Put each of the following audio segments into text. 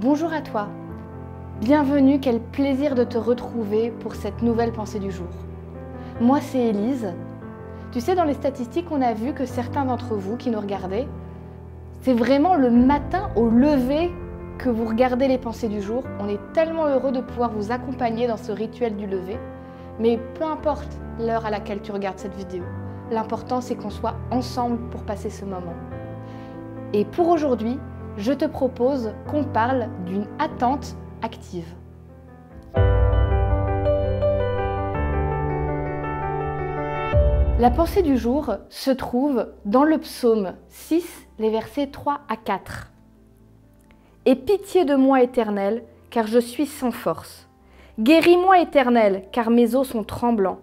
Bonjour à toi. Bienvenue, quel plaisir de te retrouver pour cette nouvelle pensée du jour. Moi, c'est Élise. Tu sais, dans les statistiques, on a vu que certains d'entre vous qui nous regardez, c'est vraiment le matin au lever que vous regardez les pensées du jour. On est tellement heureux de pouvoir vous accompagner dans ce rituel du lever. Mais peu importe l'heure à laquelle tu regardes cette vidéo, l'important c'est qu'on soit ensemble pour passer ce moment. Et pour aujourd'hui, je te propose qu'on parle d'une attente active. La pensée du jour se trouve dans le psaume 6, les versets 3 à 4. Aie pitié de moi, Éternel, car je suis sans force. Guéris-moi, Éternel, car mes os sont tremblants.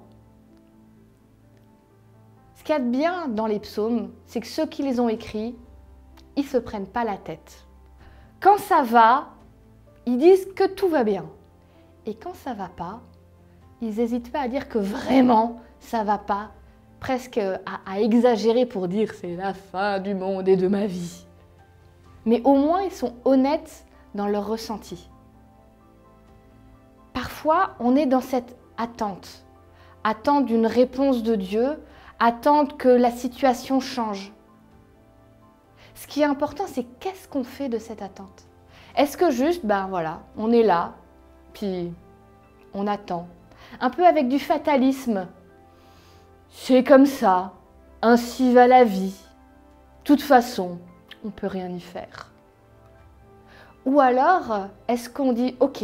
Ce qu'il y a de bien dans les psaumes, c'est que ceux qui les ont écrits ils se prennent pas la tête. Quand ça va, ils disent que tout va bien. Et quand ça va pas, ils n'hésitent pas à dire que vraiment ça va pas, presque à, exagérer pour dire c'est la fin du monde et de ma vie. Mais au moins ils sont honnêtes dans leur ressenti. Parfois, on est dans cette attente, attente d'une réponse de Dieu, attente que la situation change. Ce qui est important, c'est qu'est-ce qu'on fait de cette attente? Est-ce que juste, ben voilà, on est là, puis on attend? Un peu avec du fatalisme. C'est comme ça, ainsi va la vie. De toute façon, on ne peut rien y faire. Ou alors, est-ce qu'on dit, ok,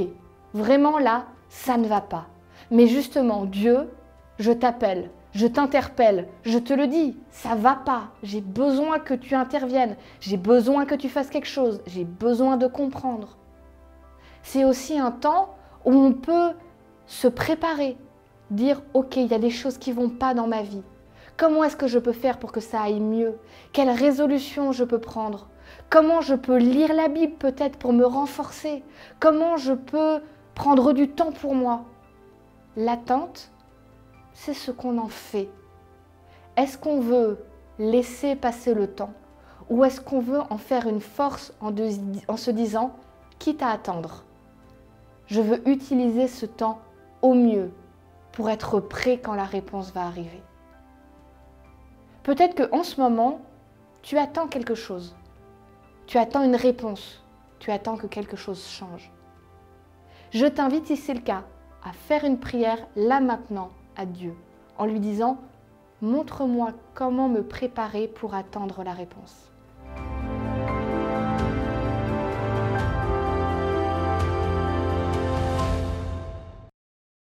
vraiment là, ça ne va pas. Mais justement, Dieu, je t'appelle, je t'interpelle, je te le dis, ça va pas. J'ai besoin que tu interviennes, j'ai besoin que tu fasses quelque chose, j'ai besoin de comprendre. C'est aussi un temps où on peut se préparer, dire OK, il y a des choses qui vont pas dans ma vie. Comment est-ce que je peux faire pour que ça aille mieux? Quelle résolution je peux prendre? Comment je peux lire la Bible peut-être pour me renforcer? Comment je peux prendre du temps pour moi? L'attente, c'est ce qu'on en fait. Est-ce qu'on veut laisser passer le temps ou est-ce qu'on veut en faire une force en, se disant, quitte à attendre, je veux utiliser ce temps au mieux pour être prêt quand la réponse va arriver. Peut-être qu'en ce moment, tu attends quelque chose. Tu attends une réponse. Tu attends que quelque chose change. Je t'invite, si c'est le cas, à faire une prière là maintenant à Dieu en lui disant Montre-moi comment me préparer pour attendre la réponse.